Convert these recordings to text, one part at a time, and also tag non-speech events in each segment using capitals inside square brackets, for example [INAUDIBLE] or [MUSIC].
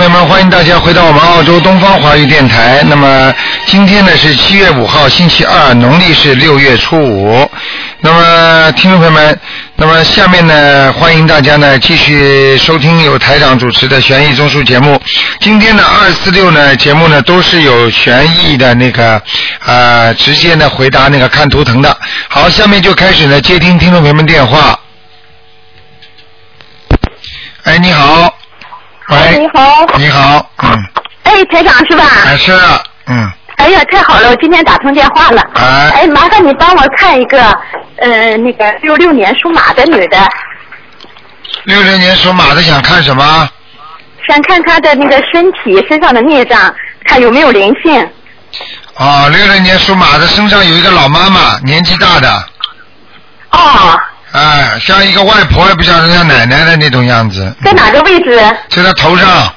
朋友们欢迎大家回到我们澳洲东方华语电台。那么今天呢是七月五号，星期二，农历是六月初五。那么听众朋友们，那么下面呢，欢迎大家呢继续收听由台长主持的悬疑综述节目。今天的二四六呢节目呢都是有悬疑的那个呃直接呢回答那个看图腾的。好，下面就开始呢接听听众朋友们电话。哎，台长是吧？还是嗯，哎呀，太好了，我今天打通电话了。哎哎，麻烦你帮我看一个，呃，那个六六年属马的女的，六六年属马的想看什么？想看她的那个身体身上的孽障，看有没有灵性。啊，六六年属马的身上有一个老妈妈，年纪大的，哦，哎，像一个外婆，也不像人家奶奶的那种样子，在哪个位置？在她头上，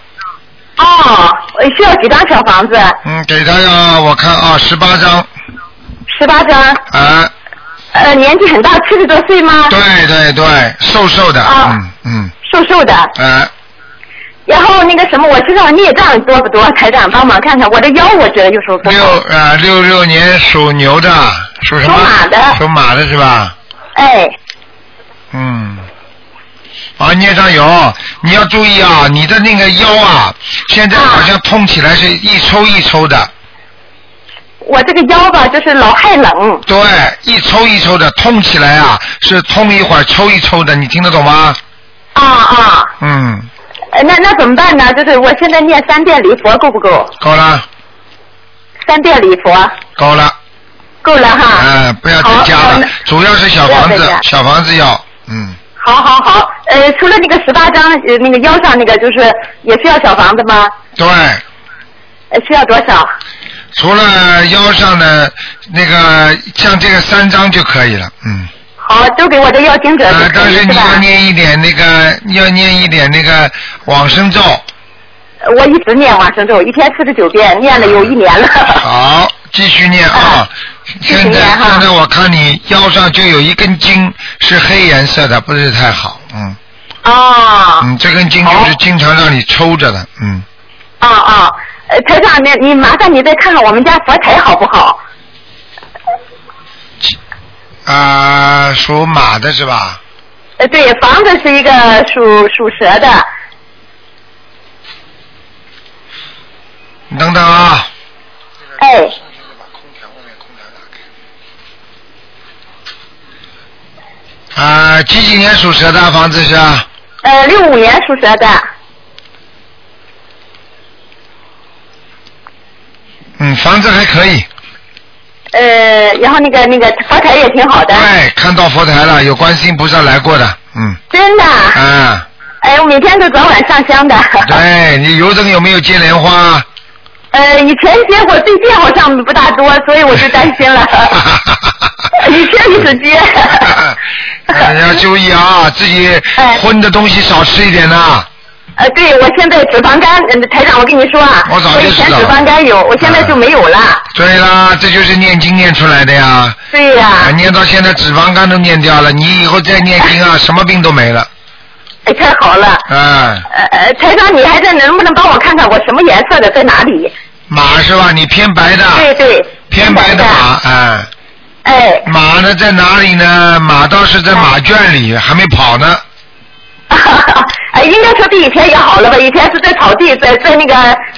哦，需要几张小房子？嗯，给他呀我看啊，十八张，十八张。啊，呃，年纪很大，七十多岁吗？对对对，瘦瘦的，啊嗯嗯，瘦瘦的。哎，然后那个什么，我身上的孽障多不多？台长帮忙看看，我的腰我觉得有时候不六好。啊六六年属牛的，属什么？属马的属马的是吧？哎，嗯，啊，孽障有，你要注意啊，你的那个腰啊，现在好像痛起来是一抽一抽的，我这个腰吧，就是老害冷。对，一抽一抽的，痛起来啊，是痛一会儿抽一抽的，你听得懂吗？啊啊，嗯，呃那那怎么办呢？就是我现在念三遍礼佛够不够？够了，三遍礼佛够了，够了哈。嗯，不要再加了，主要是小房子小房子要，嗯，好好好，呃，除了那个十八张，呃，那个腰上那个，就是也需要小房子吗？对，呃，需要多少？除了腰上的那个像这个三张就可以了，嗯。好，都给我的要经者呃，但是你要？念一点那个，要念一点那个往生咒。呃我一直念往生咒，一天四十九遍，念了有一年了。好，继续念啊现在哈现在我看你腰上就有一根筋是黑颜色的，不是太好。嗯哦，嗯，这根筋就是经常让你抽着的。嗯，啊啊，呃，台长，你你麻烦你再看看我们家佛台好不好？啊，属马的是吧？呃，对，房子是一个属属蛇的，你等等啊。哎，啊，几几年属蛇的房子是啊？呃，六五年属蛇的，嗯，房子还可以。呃，然后那个那个佛台也挺好的，对，看到佛台了，有观世音菩萨来过的。嗯。真的，啊，哎，我每天都早晚上香的。[LAUGHS] 对你邮政有没有接莲花？呃，以前接过，最近好像不大多，所以我就担心了。[LAUGHS] 以 [LAUGHS] 前一直接。[LAUGHS] 呃要注意啊，自己 [LAUGHS] 哎荤的东西少吃一点呐。呃，对，我现在脂肪肝，嗯，台长，我跟你说啊，我早就知道以前脂肪肝有，我现在就没有了。对啦，这就是念经念出来的呀。对呀、啊念到现在脂肪肝都念掉了，你以后再念经啊，什么病都没了。哎，太好了。嗯，呃呃，台长，你还在能不能帮我看看我什么颜色的在哪里？马是吧？你偏白的，对对。偏白的马，哎，哎，马呢在哪里呢？马倒是在马圈里，还没跑呢。[LAUGHS] 哎，应该说比以前也好了吧？以前是在草地，在在那个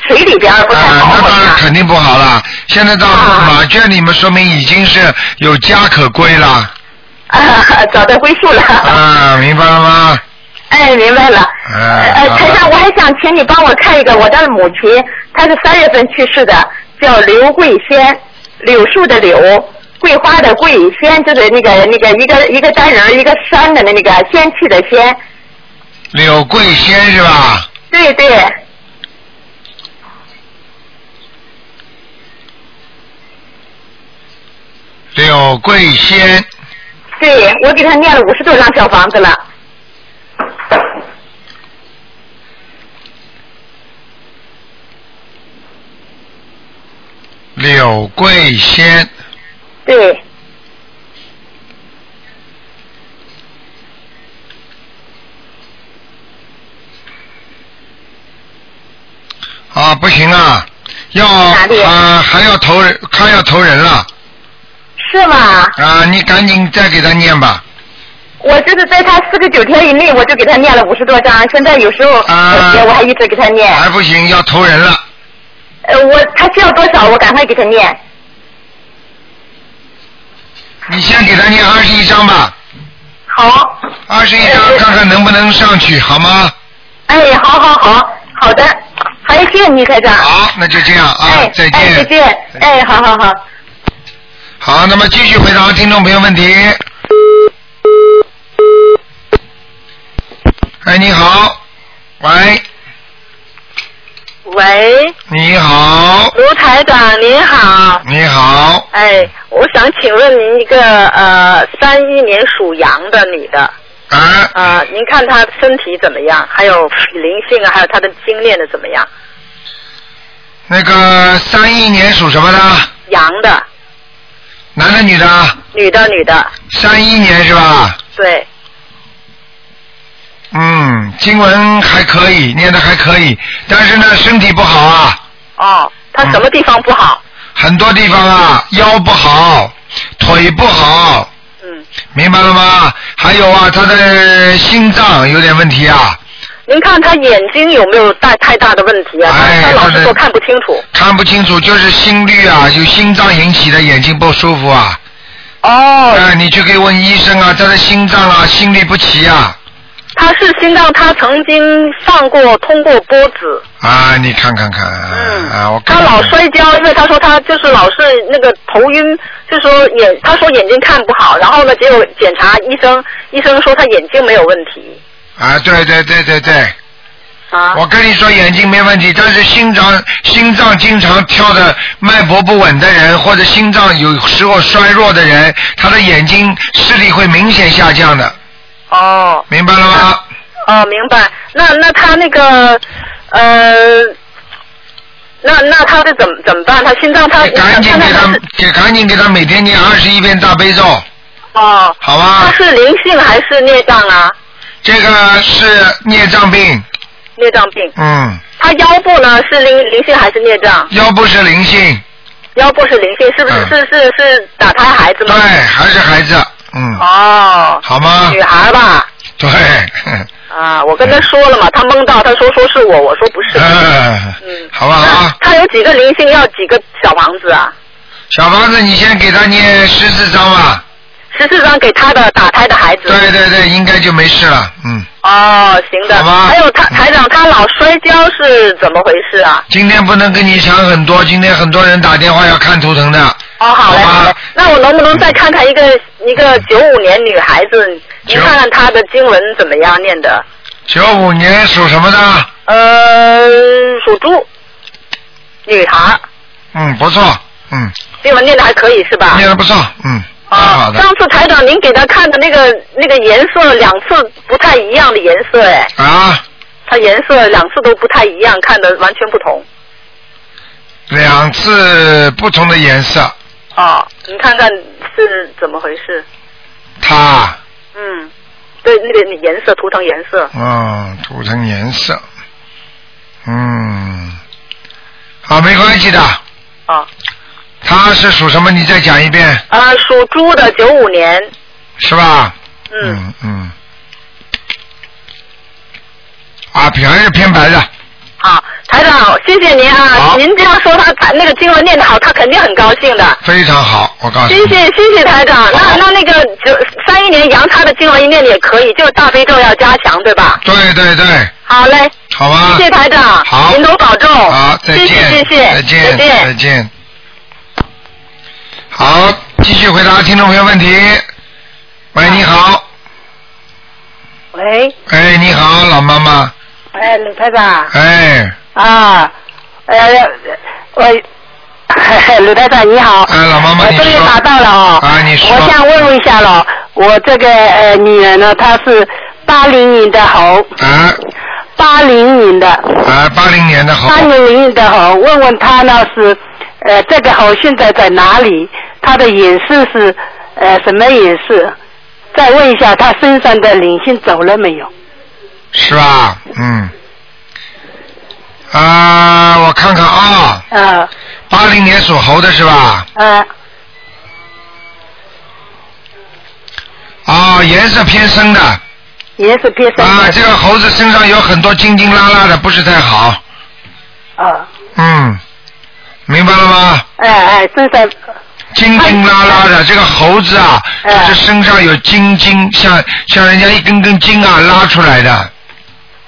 水里边不太啊，好，那。当然肯定不好了。现在到啊马圈里面，说明已经是有家可归了。啊，找到归宿了。啊，明白了吗？哎，明白了。哎呃，台长，我还想请你帮我看一个我的母亲，她是三月份去世的，叫刘桂仙，柳树的柳，桂花的桂，仙就是那个那个一个一个单人儿一个山的那个仙气的仙。柳桂仙是吧？对对，柳桂仙，对我给他念了五十多张小房子了。柳桂仙，对，啊，不行啊，要啊还要投人，看要投人了是吗？啊！你赶紧再给他念吧。我就是在他四十九天以内，我就给他念了五十多张。现在有时候啊我还一直给他念。还不行，要投人了。呃，我他需要多少，我赶快给他念。你先给他念二十一章吧，好，二十一章看看能不能上去，好吗？哎，好好好，好的，还谢谢你，台长。好，那就这样啊哎，，再见。哎，再见。哎，好好好。好，那么继续回答听众朋友问题。哎，你好，喂，喂，你好，卢台长您好，你好，哎，我想请问您一个呃，三一年属羊的女的，啊，啊、您看她身体怎么样？还有灵性啊，还有她的经练的怎么样？那个三一年属什么的？羊的，男的女的？女的，女的，三一年是吧？对，嗯，经文还可以，念的还可以，但是呢，身体不好啊，哦，他什么地方不好？很多地方啊，腰不好，腿不好，嗯，明白了吗？还有啊，他的心脏有点问题啊，您看他眼睛有没有大太大的问题啊？哎她她老是说看不清楚。看不清楚，就是心率啊，有心脏引起的眼睛不舒服啊。哦，哎，你去可以问医生啊，他的心脏啊，心律不齐啊。她是心脏，他曾经上过通过波子。啊，你看看看，嗯，啊，我看他老摔跤，因为他说他就是老是那个头晕，就说眼，他说眼睛看不好，然后呢，结果检查医生，医生说他眼睛没有问题。啊，对对对对对，啊。我跟你说眼睛没问题，但是心脏心脏经常跳的脉搏不稳的人，或者心脏有时候衰弱的人，他的眼睛视力会明显下降的，哦明白了吗？哦，明白。那那他那个呃，那那他是怎么怎么办？他心脏他赶紧给他给赶紧给他每天念二十一遍大悲咒，哦，好吧他？是灵性还是孽障啊？这个是孽障病，孽障病。嗯，他腰部呢是灵灵性还是孽障？腰部是灵性，腰部是灵性，是不是、嗯是是是打胎孩子吗对，还是孩子，嗯，哦，好吗女？孩吧？对，[LAUGHS] 啊，我跟他说了嘛，他蒙到，他说说是我，我说不是。嗯，嗯，好不好？那他有几个灵性，要几个小房子啊？小房子，你先给他念十四章吧。十四张给他的打胎的孩子。对对对，应该就没事了，嗯。哦，行的。好吧还有他台长，他老摔跤是怎么回事啊？今天不能跟你讲很多，今天很多人打电话要看图腾的。哦，好嘞，好嘞。那我能不能再看看一个一个九五年女孩子？您九看看她的经文怎么样念的？九五年属什么的？呃，属猪，女孩，嗯，不错，嗯，经文念的还可以是吧？念的不错，嗯，啊，上次台长您给他看的那个那个颜色两次不太一样的颜色，哎，啊，它颜色两次都不太一样，看的完全不同。两次不同的颜色，啊，你看看是怎么回事？它，嗯，对，那个颜色涂成颜色。嗯，涂成颜色，嗯，好，没关系的。哦，它是属什么？你再讲一遍，呃，属猪的九五年，是吧？嗯，嗯嗯。啊，偏还是偏白的，好，台长，谢谢您啊好，您这样说他他那个经文念得好，他肯定很高兴的。非常好，我告诉你。谢谢谢谢台长，那那那个九三一年阳他的经文一念的也可以，就是大悲咒要加强，对吧？对对对，好嘞，好吧。谢谢台长，好您多保重。好，再见，谢谢谢谢，再见，再见再见。好，继续回答听众朋友问题。喂，你好，喂，哎，你好，老妈妈，哎，鲁台长哎，啊，呃，我，鲁台长你好，哎，老妈妈，我你说。终于打到了哦。啊你说。我想问问一下了，我这个呃女人呢，她是八零年的猴，啊。八零年的，啊，八零年的猴，八零年的猴，问问她呢是呃这个猴现在在哪里？它的颜色是呃什么颜色？再问一下，他身上的灵性走了没有？是吧？嗯。啊，我看看啊，啊八零年属猴的是吧？呃，啊，颜色偏深的。颜色偏深啊，的。这个猴子身上有很多筋筋拉拉的，不是太好。啊，嗯，明白了吗？哎哎，身上筋筋拉拉的，这个猴子啊，就哎是身上有筋筋，像像人家一根根筋啊拉出来的。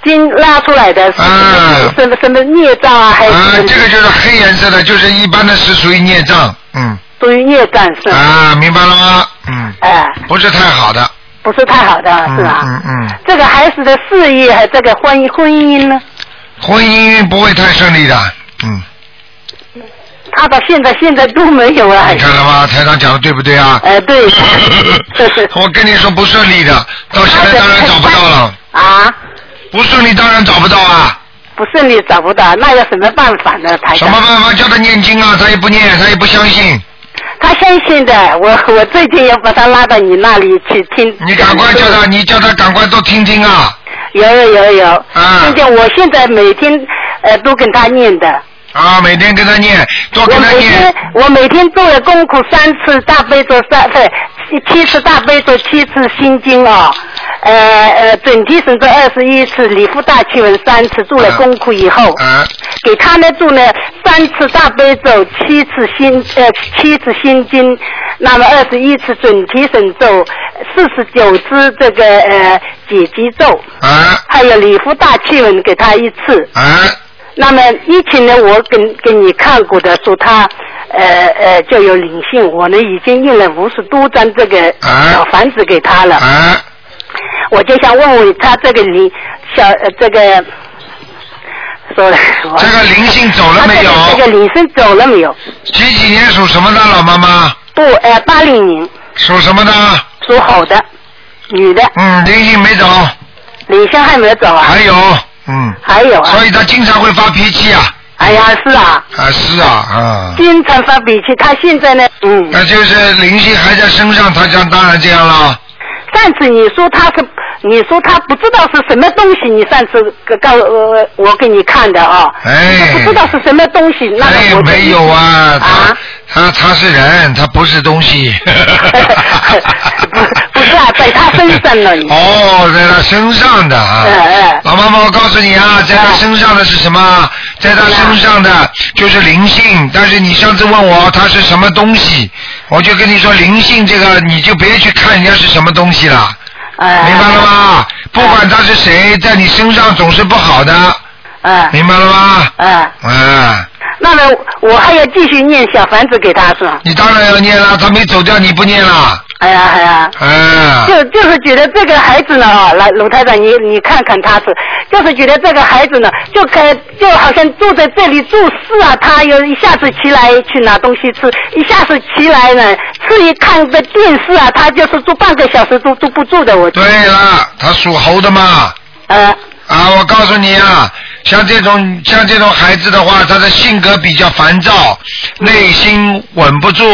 筋拉出来的是啊什么什么孽障啊，还是啊，这个就是黑颜色的，就是一般的是属于孽障。嗯。属于孽障是吧？啊，明白了吗？嗯，哎，不是太好的。不是太好的嗯是吧？嗯嗯，这个孩子的事业和这个婚姻婚姻呢，婚姻不会太顺利的。嗯，他到现在现在都没有啊。你看了吗？台长讲的对不对啊？哎，对。[LAUGHS] 我跟你说不顺利的，到现在当然找不到了。啊，不顺利当然找不到啊！不顺利找不到，那有什么办法呢？台长什么办法叫他念经啊？他也不念，他也不相信。他相信的，我我最近要把他拉到你那里去听。你赶快叫他，你叫他赶快多听听啊！有有有有，啊听见我现在每天呃都跟他念的，啊，每天跟他念，多我跟他每天。我每天做了功课三次大悲咒三不是七次大悲咒七次心经哦，呃呃准提神咒二十一次，礼佛大气文三次，做了功课以后，啊给他呢做了三次大悲咒，七次心呃七次心经，那么二十一次准提神咒，四十九支这个呃解结咒，啊还有礼佛大气文给他一次。啊！那么以前呢，我跟跟你看过的，说他呃呃就有灵性，我呢已经印了五十多张这个啊小房子给他了，啊，我就想问问他这个灵小呃这个。说了，这个灵性走了没有他这个这个灵性走了没有？几几年属什么的老妈妈？不，呃，八零年属什么的？属猴的，女的，嗯，灵性没走，灵性还没有走啊？还有，嗯，还有啊？所以他经常会发脾气啊。哎呀，是啊，啊，是啊，啊。经常发脾气。他现在呢，嗯，那就是灵性还在身上，他将当然这样了。上次你说他是，你说他不知道是什么东西，你上次告呃我给你看的啊，哎他不知道是什么东西，那哎个我，就没有啊，他啊他他是人，他不是东西。不 [LAUGHS] 不是啊，在他身上呢。你 [LAUGHS] 哦，在他身上的啊。哎哎老妈妈，我告诉你啊，在他身上的是什么？在他身上的就是灵性，但是你上次问我他是什么东西，我就跟你说灵性这个你就别去看人家是什么东西了，哎明白了？吗？不管他是谁，在你身上总是不好的，哎明白了吗？哎，哎，那么我还要继续念小房子给他是吧？你当然要念了，他没走掉，你不念了，哎呀哎呀。哎，就就是觉得这个孩子呢，啊，来鲁台长，你你看看他是，就是觉得这个孩子呢，就开就好像坐在这里做事啊，他又一下子起来去拿东西吃，一下子起来呢吃一看个电视啊，他就是坐半个小时都都不住的，我对了，他属猴的嘛。呃啊，我告诉你啊，像这种像这种孩子的话，他的性格比较烦躁，内心稳不住，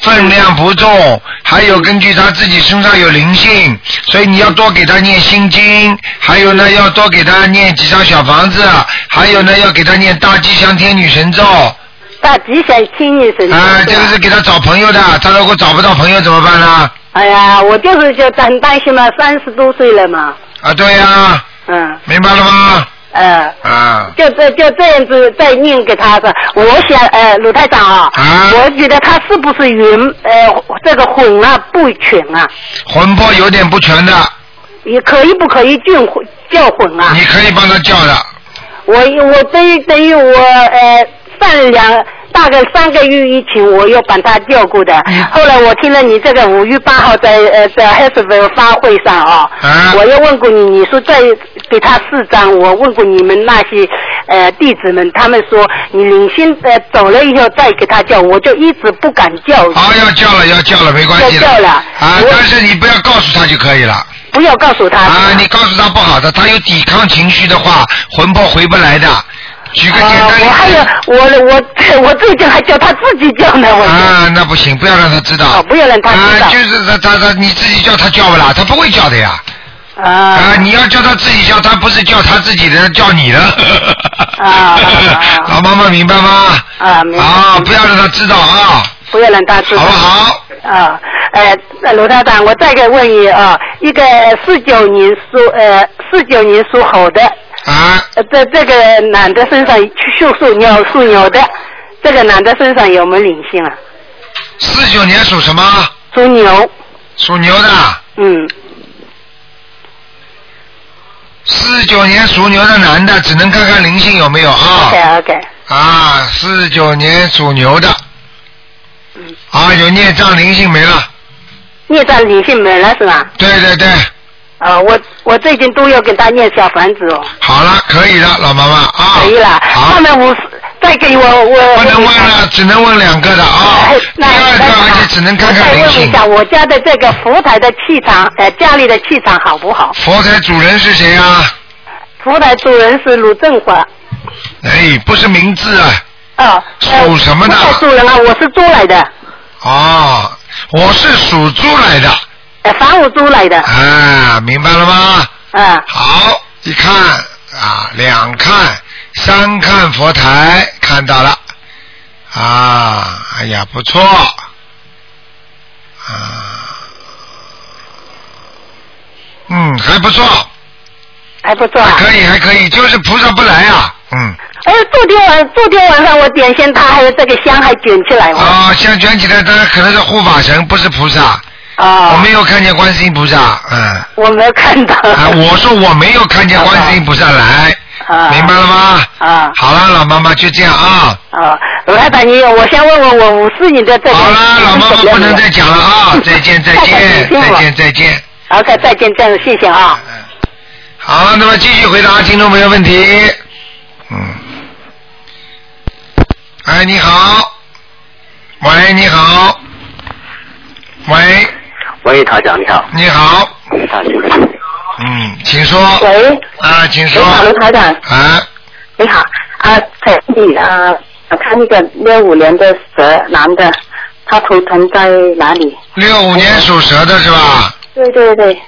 分量不重，还有根据他自己身上有灵性，所以你要多给他念心经，还有呢要多给他念几张小房子，还有呢要给他念大吉祥天女神咒。大吉祥天女神咒。啊，这个是给他找朋友的，他如果找不到朋友怎么办呢？哎呀，我就是就很担心嘛，三十多岁了嘛，啊，对呀、嗯明白了吗？呃。啊，就这就这样子再念给他的，我想呃鲁台长啊，啊我觉得他是不是云呃这个混啊不全啊，魂魄有点不全的，也可以不可以叫混叫混啊？你可以帮他叫的。我我等于等于我呃上两大概三个月以前我又把他叫过的，嗯后来我听了你这个五月八号在呃在 e v i l 发会上啊，啊我又问过你，你说再给他四张，我问过你们那些呃弟子们，他们说你领先呃走了以后再给他叫，我就一直不敢叫，好，要叫了，要叫了，没关系的。要叫了啊，但是你不要告诉他就可以了。不要告诉他。啊，你告诉他不好的，他有抵抗情绪的话，魂魄回不来的。举个简啊单例我还有。我我 [LAUGHS] 我最近还叫他自己叫呢，我。啊，那不行，不要让他知道。啊不要让他知道啊，就是他他他你自己叫他叫不啦，他不会叫的呀。啊啊，你要叫他自己叫，他不是叫他自己的，叫你的。啊 [LAUGHS] 啊老妈妈明白吗？啊，明白啊，不要让他知道啊，不要让他知道。好不好？啊，呃，那卢台长，我再给问你啊，一个四九年属呃四九年属猴的，啊，呃这这个男的身上属属牛属牛的，这个男的身上有没有灵性啊？四九年属什么？属牛，属牛的。嗯，四九年属牛的男的，只能看看灵性有没有啊。OK OK，啊，四九年属牛的。嗯啊，有孽障灵性没了。孽障灵性没了是吧？对对对，啊，我我最近都要给他念小房子哦，好了，可以了，老妈妈啊。可以了。好后，面五十再给我我。不能问了，只能问两个的啊。哎第那二个而且只能看看我再灵性。问一下，我家的这个佛台的气场，呃，家里的气场好不好？佛台主人是谁啊？佛台主人是鲁振华。哎，不是名字啊。哦。呃属什么的佛台主人啊，我是猪来的，哦，我是属猪来的。呃，房屋猪来的。啊，明白了吗？嗯，好，一看啊，两看，三看佛台，看到了。啊，哎呀，不错。啊，嗯，还不错，还不错啊。可以，还可以，就是菩萨不来啊。嗯，哎，昨天晚昨天晚上我点香，他还有这个香还卷起来哦。啊，香卷起来，当然可能是护法神，不是菩萨。啊。我没有看见观世音菩萨，嗯。我没有看到。啊，我说我没有看见观世音菩萨来，啊明白了吗？啊好了，老妈妈就这样啊。啊，罗太太，你我先问问我五四年的这个。好了，老妈妈不能再讲了啊！[LAUGHS] 再见，再见，再见，再见。OK，再见，这样谢谢啊。好，那么继续回答听众朋友问题。嗯。哎，你好。喂，你好。喂，喂，台长你好。你好。嗯，请说。喂，啊，请说你。好，卢台长，啊，你好啊，可以啊，我看那个六五年的蛇男的，他头疼在哪里？六五年属蛇的是吧？对对对，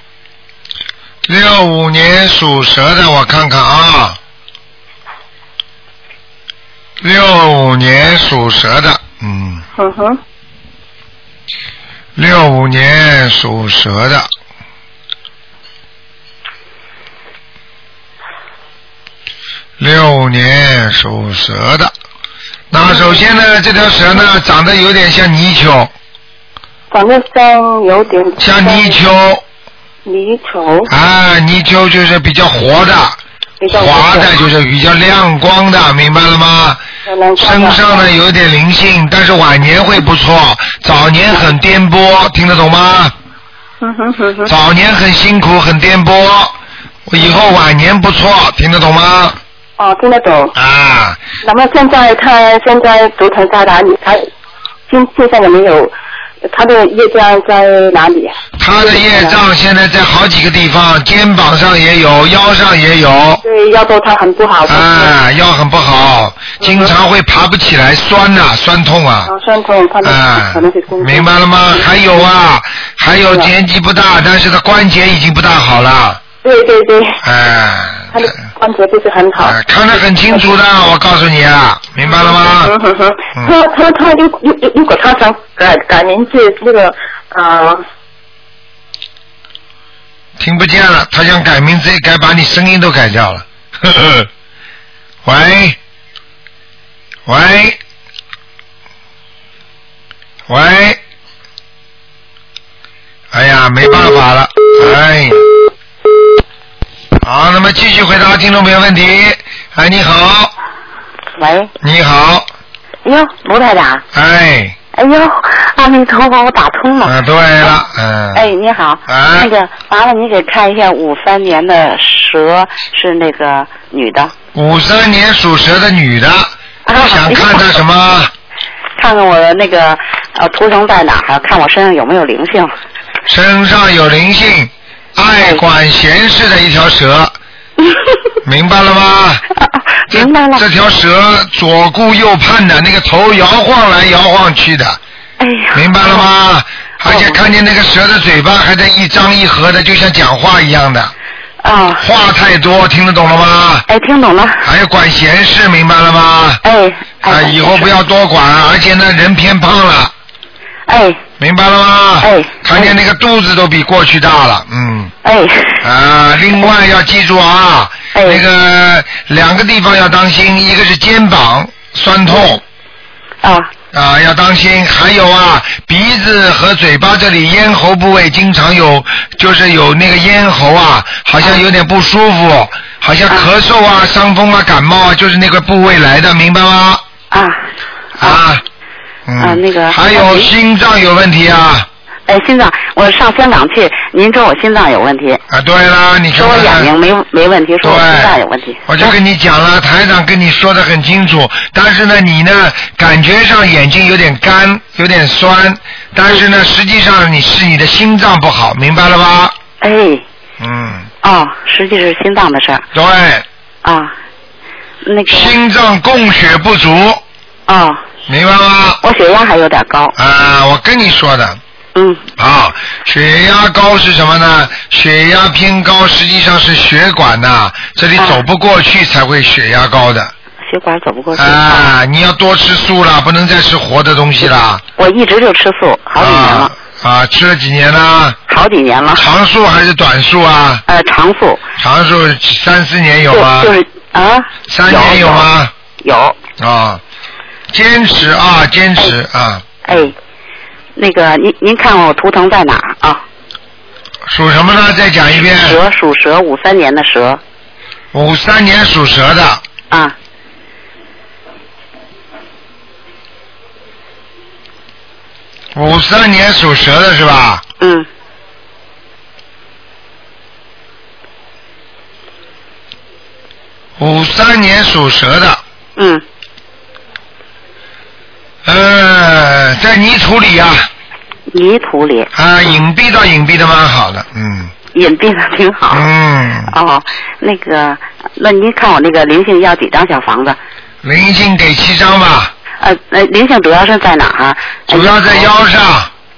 六五年属蛇的，我看看啊。六五年属蛇的，嗯，嗯哼，六五年属蛇的。六五年属蛇的，那首先呢，这条蛇呢长得有点像泥鳅，长得像有点像泥鳅。泥鳅，啊，泥鳅就是比较活的，滑的就是比较亮光的，明白了吗？身上呢有点灵性，但是晚年会不错，早年很颠簸，听得懂吗？嗯哼哼哼，早年很辛苦，很颠簸，以后晚年不错，听得懂吗？哦，听得懂。啊，那么现在他现在图腾在哪里？他现现在有没有他的业障在哪里？他的业障现在在好几个地方，肩膀上也有，腰上也有，对，腰都他很不好。啊，腰很不好，经常会爬不起来，酸呐、酸痛啊。啊，酸痛，他的啊可能是工。明白了吗？还有啊，还有年纪不大，但是他关节已经不大好了，对对对，哎、他的关节不是很好。哎看得很清楚的，我告诉你啊，明白了吗？嗯哼哼，嗯他他他如如如如果他想改改名字，那个呃，听不见了，他想改名字，改把你声音都改掉了。呵呵，喂，喂，喂，哎呀，没办法了，哎。好，那么继续回答听众朋友问题。哎，你好，喂，你好，哎呦，卢台长，哎，哎呦，阿弥陀佛，我打通了。啊，对了，嗯，哎，你好，啊。那个麻烦你给看一下五三年的蛇是那个女的，五三年属蛇的女的，啊想看她什么？[LAUGHS] 看看我的那个呃图腾在哪儿，看我身上有没有灵性。身上有灵性，爱管闲事的一条蛇，明白了吗？[LAUGHS] 明白了。这条蛇左顾右盼的，那个头摇晃来摇晃去的，哎呀，明白了吗？而且看见那个蛇的嘴巴还在一张一合的，就像讲话一样的，啊，话太多，听得懂了吗？哎，听懂了，还要管闲事，明白了吗？哎，哎啊，以后不要多管，而且呢，人偏胖了，哎明白了吗？哎看见那个肚子都比过去大了，嗯。哎，啊，另外要记住啊，哎那个两个地方要当心，一个是肩膀酸痛。啊。啊，要当心，还有啊，鼻子和嘴巴这里咽喉部位经常有，就是有那个咽喉啊，好像有点不舒服，好像咳嗽啊、伤风啊、感冒啊，就是那个部位来的，明白吗？啊，啊，嗯，啊那个还有心脏有问题啊，哎，心脏，我上香港去，您说我心脏有问题，啊，对了，你看说我眼。睛没没问题，说我心脏有问题。我就跟你讲了，台长跟你说的很清楚，但是呢，你呢感觉上眼睛有点干，有点酸，但是呢，实际上你是你的心脏不好，明白了吧？哎，嗯，哦，实际是心脏的事儿对，啊。那个心脏供血不足，哦，明白吗？我血压还有点高。啊，我跟你说的嗯，啊，血压高是什么呢？血压偏高实际上是血管呐、这里啊走不过去才会血压高的。血管走不过去。啊，你要多吃素了，不能再吃活的东西了。我一直就吃素，好几年了，啊。啊，吃了几年了？好几年了。长素还是短素啊？呃，长素。长素三四年有吗？就就是啊。三年有吗？有。啊，坚持啊，坚持啊。哎，那个您您看我图腾在哪儿啊？属什么呢？再讲一遍。蛇属蛇，五三年的蛇五三年属蛇的，啊。五三年属蛇的是吧？嗯，五三年属蛇的，嗯，呃，在泥土里啊，泥土里。啊，隐蔽倒隐蔽的蛮好的，嗯。隐蔽的挺好。嗯，哦，那个，那您看我那个灵性要几张小房子？灵性给七张吧，呃，呃，灵性主要是在哪儿？啊？主要在腰上、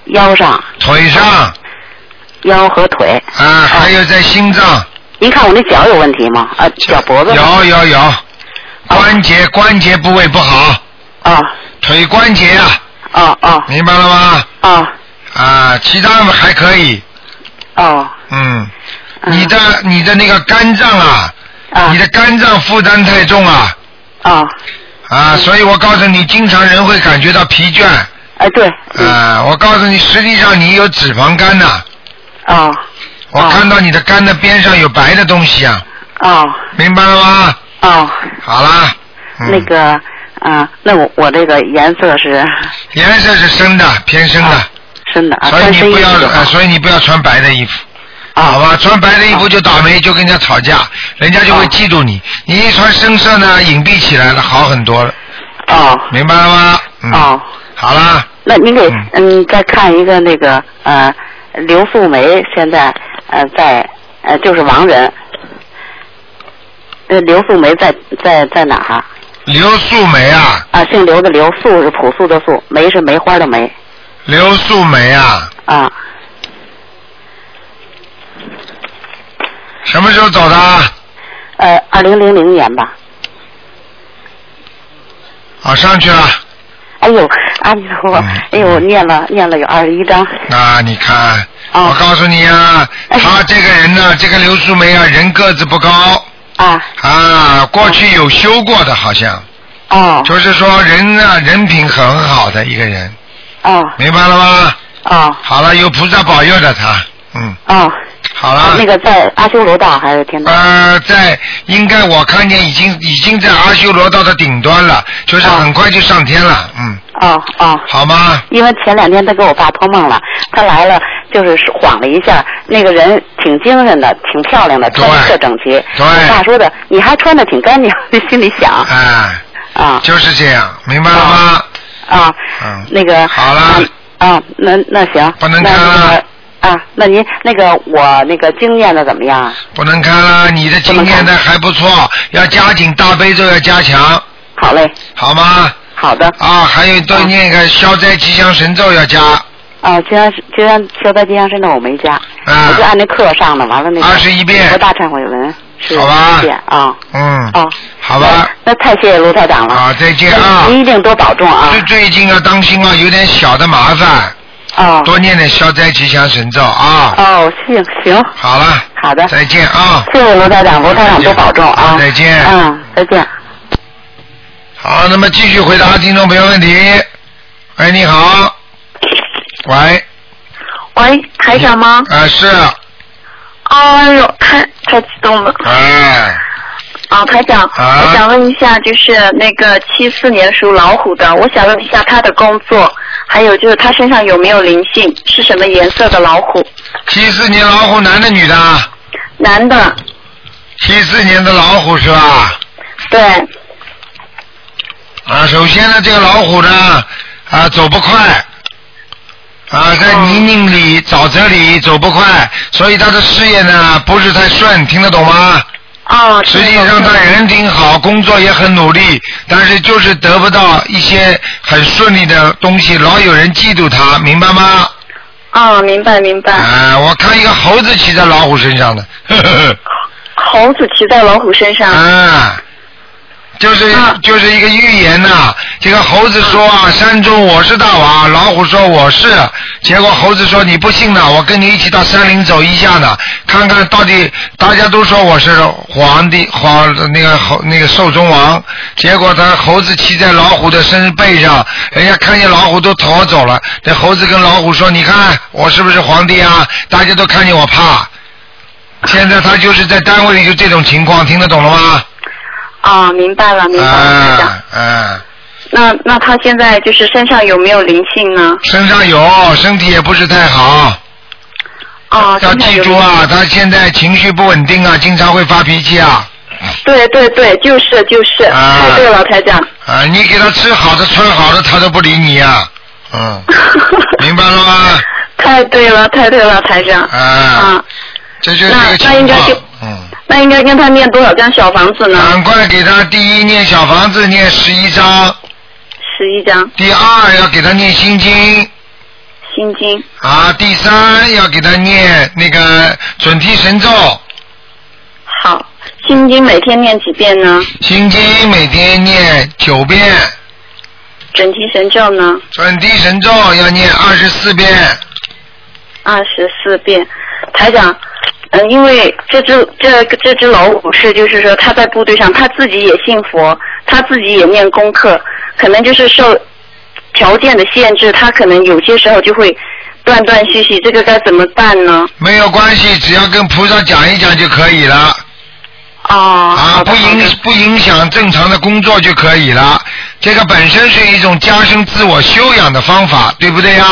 腰上、腿上。腰和腿。啊，还有在心脏，您看我那脚有问题吗？啊，脚脖子。有有有，关节关节部位不好，哦腿关节啊，哦哦。明白了吗？哦。啊，其他还可以，哦。嗯，嗯。你的你的那个肝脏啊，啊。你的肝脏负担太重啊，哦，啊，所以我告诉你，经常人会感觉到疲倦，哎对。嗯啊，我告诉你，实际上你有脂肪肝呐、哦。我看到你的肝的边上有白的东西啊，哦。明白了吗？哦，好啦，嗯、那个啊，那我我这个颜色是颜色是深的，偏深的，啊深的啊，所以你不要所以你不要穿白的衣服。好啊吧，穿白的衣服就倒霉，就跟人家吵架，人家就会哦嫉妒你。你一穿深色呢，隐蔽起来了，好很多了，哦明白了吗？嗯。哦。好啦，那您给嗯嗯再看一个那个呃刘素梅现在呃在呃就是亡人，呃刘素梅在在在哪儿啊？刘素梅啊，啊，姓刘的刘，素是朴素的素，梅是梅花的梅刘素梅啊，啊。什么时候走的？呃，二零零零年吧。好，上去了。哎呦，阿弥陀佛嗯！哎呦，念了念了有二十一章。那，你看，哦我告诉你啊，哎他这个人呢，这个刘素梅啊，人个子不高啊。啊，过去有修过的，好像，哦。就是说人啊，人品很好的一个人，哦。明白了吗？哦。好了，有菩萨保佑的他，嗯，哦，好了。那个在阿修罗道还是天道？呃，在应该我看见已经已经在阿修罗道的顶端了，就是哦。很快就上天了，嗯，哦哦。好吗？因为前两天他给我爸托梦了，他来了就是晃了一下，那个人挺精神的，挺漂亮的，穿的特整齐。对。我爸说的，你还穿的挺干净，心里想。哎，啊。就是这样，明白了吗？啊，嗯。那个好了。啊啊，那那行，不能看了。啊，那您那个我那个经验的怎么样啊？不能看了，你的经验的还不错，要加紧大悲咒要加强，好嘞，好吗？好的，啊，还有多念个消灾吉祥神咒要加，哦，就像是就像消灾吉祥神咒我没加，啊我就按那课上的，完了那个21遍和大忏悔文是好吧一遍啊。嗯，哦，好吧，那太谢谢卢台长了。好，再见啊。您一定多保重啊。最最近要当心啊，有点小的麻烦，哦多念点消灾吉祥神咒啊。哦，行行，好了，好的，再见啊。谢谢卢台长，卢台长多保重啊。再见嗯，再见。好，那么继续回答听众朋友问题。喂，你好。喂，喂，台长吗？啊是，哎呦，太太激动了。哎，啊，台长，啊我想问一下，就是那个七四年属老虎的，我想问一下他的工作，还有就是他身上有没有灵性，是什么颜色的老虎？七四年老虎男的女的？男的，七四年的老虎是吧？对，啊，首先呢，这个老虎呢，啊，走不快，啊，在泥泞里、沼泽里走不快，所以他的事业呢不是太顺，听得懂吗？哦，实际上他人挺好，工作也很努力，但是就是得不到一些很顺利的东西，老有人嫉妒他，明白吗？啊，明白明白。啊，我看一个猴子骑在老虎身上的，呵呵呵。猴子骑在老虎身上。啊，就是、就是一个预言呐、这个猴子说啊，山中我是大王，老虎说我是，结果猴子说你不信呢，我跟你一起到山林走一下呢，看看到底大家都说我是皇帝皇那个猴那个兽中王，结果他猴子骑在老虎的身背上，人家看见老虎都逃走了，这猴子跟老虎说，你看我是不是皇帝啊？大家都看见我怕。现在他就是在单位里就这种情况，听得懂了吗？啊，明白了明白了，台长。啊啊，那那他现在就是身上有没有灵性呢？身上有，身体也不是太好。啊，要记住啊，他现在情绪不稳定啊，经常会发脾气啊。对对对，就是就是，啊太对了，台长。啊，你给他吃好的穿好的，他都不理你呀、嗯，[LAUGHS] 明白了吗？太对了，太对了，台长。啊，这就是那这个情况那应该就。嗯，那应该跟他念多少张小房子呢？赶快给他第一念小房子念十一张，十一张第二要给他念心经。心经。啊，第三要给他念那个准提神咒，好，心经每天念几遍呢？心经每天念九遍，准提神咒呢？准提神咒要念二十四遍。二十四遍。台长，嗯，因为这只这这只老虎是，就是说他在部队上，他自己也信佛，他自己也念功课，可能就是受条件的限制，他可能有些时候就会断断续续，这个该怎么办呢？没有关系，只要跟菩萨讲一讲就可以了。哦。啊，不影不影响正常的工作就可以了。这个本身是一种加深自我修养的方法，对不对呀？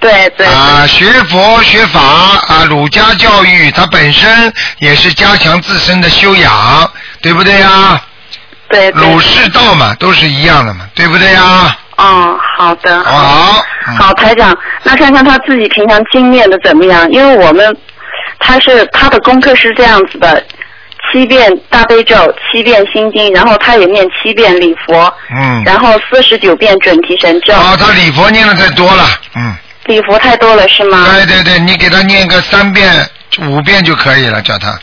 对对。啊，学佛学法啊，儒家教育它本身也是加强自身的修养，对不对呀？对对。儒释道嘛，都是一样的嘛，对不对呀？哦，好的。好不好？好，台长，那看看他自己平常经念的怎么样？因为我们他是他的功课是这样子的，七遍大悲咒，七遍心经，然后他也念七遍礼佛，嗯。然后四十九遍准提神咒。哦，他礼佛念的太多了，嗯。礼佛太多了是吗？对对对，你给他念个三遍、五遍就可以了，叫他。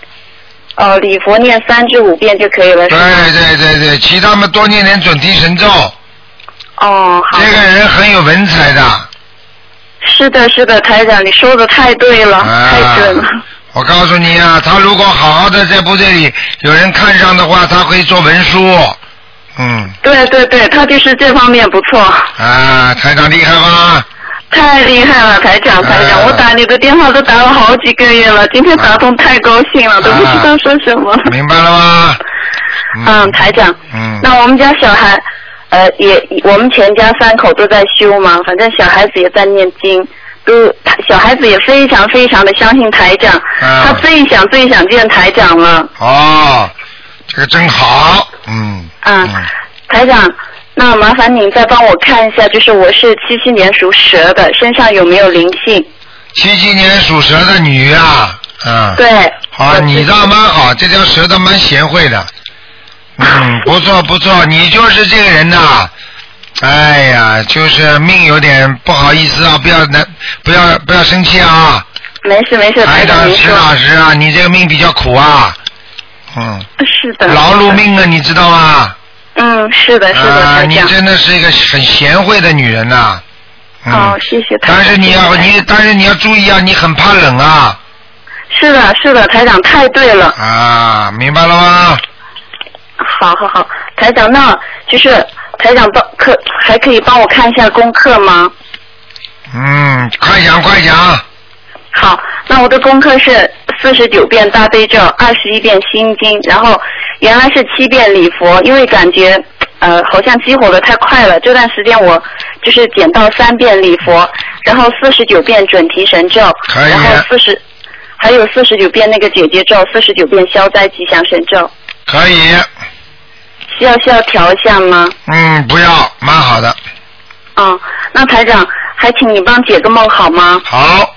哦，礼佛念三至五遍就可以了对？对对对，其他们多念点准提神咒。哦，好。这个人很有文采的。是的，是的，台长，你说的太对了，啊太准了。我告诉你啊，他如果好好的在部队里有人看上的话，他会做文书。嗯，对对对，他就是这方面不错。啊，台长厉害吧？太厉害了，台长，台长，我打你的电话都打了好几个月了，今天打通太高兴了，都不知道说什么。明白了吗？嗯，台长，嗯，那我们家小孩，呃，也我们全家三口都在修嘛，反正小孩子也在念经，都小孩子也非常非常的相信台长，啊。他最想最想见台长了。哦，这个真好，嗯，嗯，台长，那麻烦您再帮我看一下，就是我是七七年属蛇的，身上有没有灵性？七七年属蛇的女啊，嗯，对。好，你倒蛮好，这条蛇倒蛮贤惠的，嗯，[LAUGHS] 不错不错，你就是这个人呐，哎呀，就是命有点不好意思啊，不要难，不要不要生气啊。没事没事，台台长您说。长实打实啊，你这个命比较苦啊，嗯，是的。劳碌命啊，你知道吗？嗯，是的，是的，啊，你台长。真的是一个很贤惠的女人呐、嗯。好，谢谢台长。但是你要你，但是你要注意啊，你很怕冷啊是的，是的，台长太对了。啊，明白了吗？好好好，台长，那就是台长帮可还可以帮我看一下功课吗？嗯，快讲快讲，好，那我的功课是四十九遍大悲咒，二十一遍心经，然后原来是七遍礼佛，因为感觉呃好像激活的太快了，这段时间我就是减到三遍礼佛，然后四十九遍准提神咒，可以。然后四十还有四十九遍那个姐姐咒，四十九遍消灾吉祥神咒，可以，需要需要调一下吗？嗯，不要，蛮好的，嗯，那台长还请你帮解个梦好吗？好，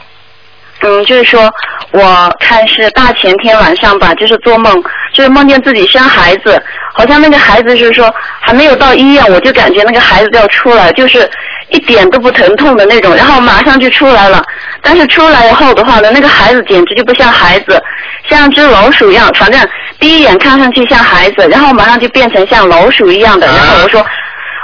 嗯，就是说，我看是大前天晚上吧，就是做梦，就是梦见自己生孩子，好像那个孩子就是说还没有到医院，我就感觉那个孩子要出来，就是一点都不疼痛的那种，然后马上就出来了。但是出来以后的话呢，那个孩子简直就不像孩子，像只老鼠一样，反正第一眼看上去像孩子，然后马上就变成像老鼠一样的。然后我说，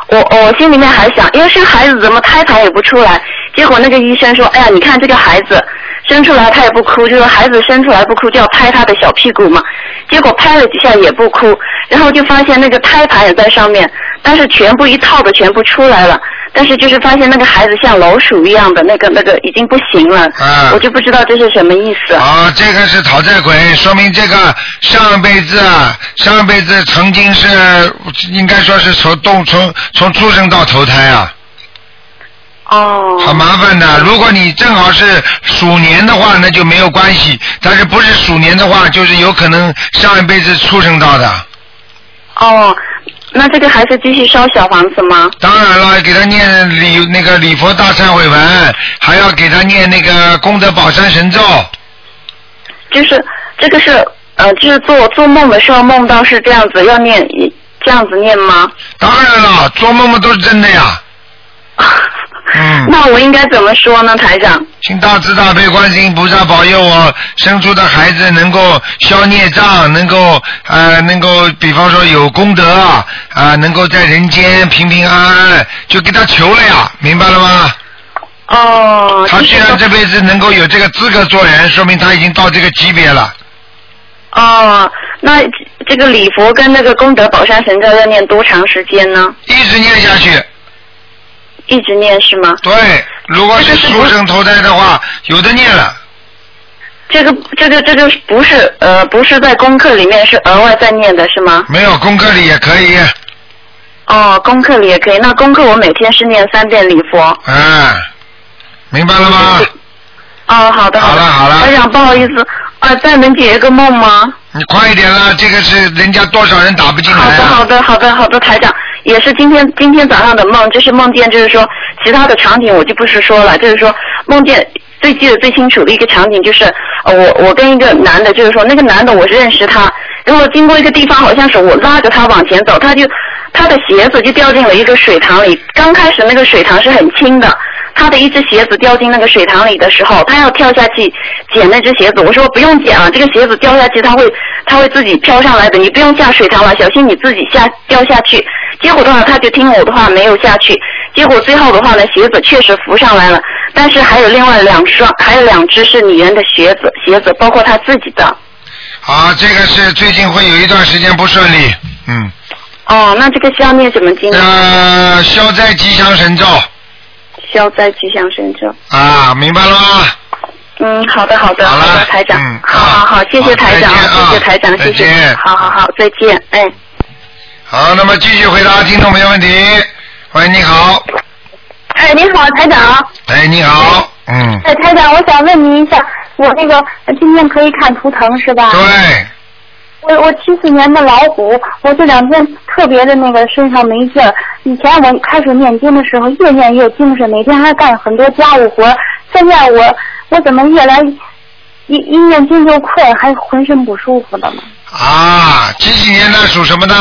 我我心里面还想，因为生孩子怎么胎盘也不出来？结果那个医生说，哎呀，你看这个孩子生出来他也不哭，就说孩子生出来不哭就要拍他的小屁股嘛。结果拍了几下也不哭，然后就发现那个胎盘也在上面，但是全部一套的全部出来了。但是就是发现那个孩子像老鼠一样的那个那个已经不行了，啊我就不知道这是什么意思。啊，这个是讨债鬼，说明这个上辈子啊，上辈子曾经是应该说是从动从从出生到投胎啊，哦。很麻烦的。如果你正好是鼠年的话，那就没有关系；但是不是鼠年的话，就是有可能上一辈子畜生到的。哦，那这个还是继续烧小房子吗？当然了，给他念礼那个礼佛大忏悔文，还要给他念那个功德宝山神咒。就是这个是呃，就是做做梦的时候梦到是这样子，要念这样子念吗？当然了，做梦梦都是真的呀。[LAUGHS] 嗯。那我应该怎么说呢，台长？请大慈大悲观世音菩萨保佑我生出的孩子能够消孽障，能够呃能够比方说有功德啊、能够在人间平平安安，就给他求了呀，明白了吗？哦。他既然这辈子能够有这个资格做人，说明他已经到这个级别了。哦，那这个礼佛跟那个功德宝山神咒要念多长时间呢？一直念下去。一直念是吗？对，如果是畜生投胎的话，有的念了。这个这个这个不是呃不是在功课里面是额外在念的是吗？没有功课里也可以。哦，功课里也可以。那功课我每天是念三遍礼佛。嗯，明白了吗？哦，好的好了好了台长，不好意思，啊，再能解一个梦吗？你快一点啦，这个是人家多少人打不进来好的，啊？好的，好的，好的，台长，也是今天今天早上的梦，就是梦见，就是说其他的场景我就不是说了，就是说梦见最记得最清楚的一个场景就是，我我跟一个男的，就是说那个男的我是认识他，然后经过一个地方，好像是我拉着他往前走，他就他的鞋子就掉进了一个水塘里，刚开始那个水塘是很清的。他的一只鞋子掉进那个水塘里的时候，他要跳下去捡那只鞋子。我说不用捡了，这个鞋子掉下去，它会它会自己飘上来的，你不用下水塘了，小心你自己下掉下去。结果的话，他就听我的话没有下去。结果最后的话呢，鞋子确实浮上来了，但是还有另外两双，还有两只是女人的鞋子，鞋子包括他自己的。啊，这个是最近会有一段时间不顺利，嗯。哦，那这个消念什么经呢？呃，消灾吉祥神咒消灾吉祥神咒。啊，明白了吗？嗯，好的，好的，好的，台长，好好好，谢谢台长，谢谢台长，谢谢，好好好，再见，哎。好，那么继续回答听众朋友问题。喂，你好。哎，你好，台长。哎，你好，嗯，哎，台长，我想问您一下，我那个呃今天可以看图腾是吧？对。我我七四年的老虎，我这两天特别的那个身上没劲儿。以前我开始念经的时候，越念越精神，每天还干很多家务活。现在我我怎么越来一一念经就困，还浑身不舒服的呢？啊，几几年的属什么的？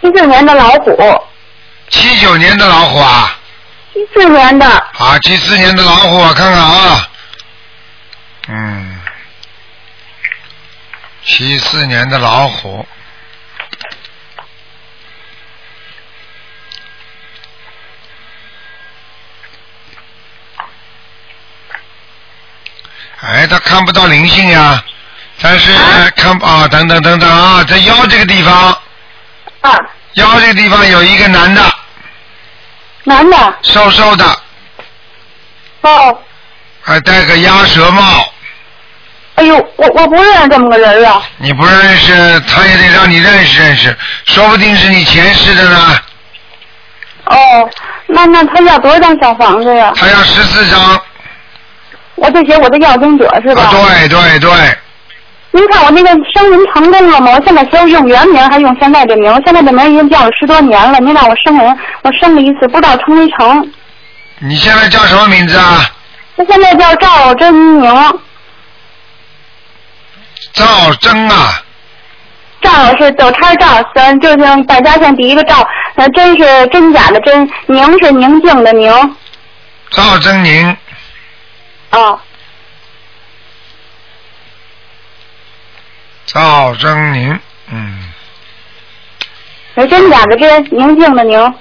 七九年的老虎，七九年的老虎啊，七四年的，啊，七四年的老虎，我看看啊，嗯，七四年的老虎，哎，他看不到灵性呀，但是看啊，等等等等啊，在腰这个地方，啊，腰这个地方有一个男的，男的，瘦瘦的，哦，还戴个鸭舌帽。哎呦，我我不认识这么个人啊，你不认识，他也得让你认识认识，说不定是你前世的呢。哦，那那他要多少张小房子呀？他要十四张。我就写我的要经者是吧？啊，对对对，您看我那个声人成功了吗？我现在是用原名还是用现在这名？现在这名已经叫了十多年了。您让我生人，我生了一次，不知道成没成。你现在叫什么名字啊？我现在叫赵真宁，赵征啊，赵是走叉赵，咱就是百家姓第一个赵，那，真是真假的真，宁是宁静的宁。赵征宁，啊，赵征宁，嗯是真假的真，宁静的宁。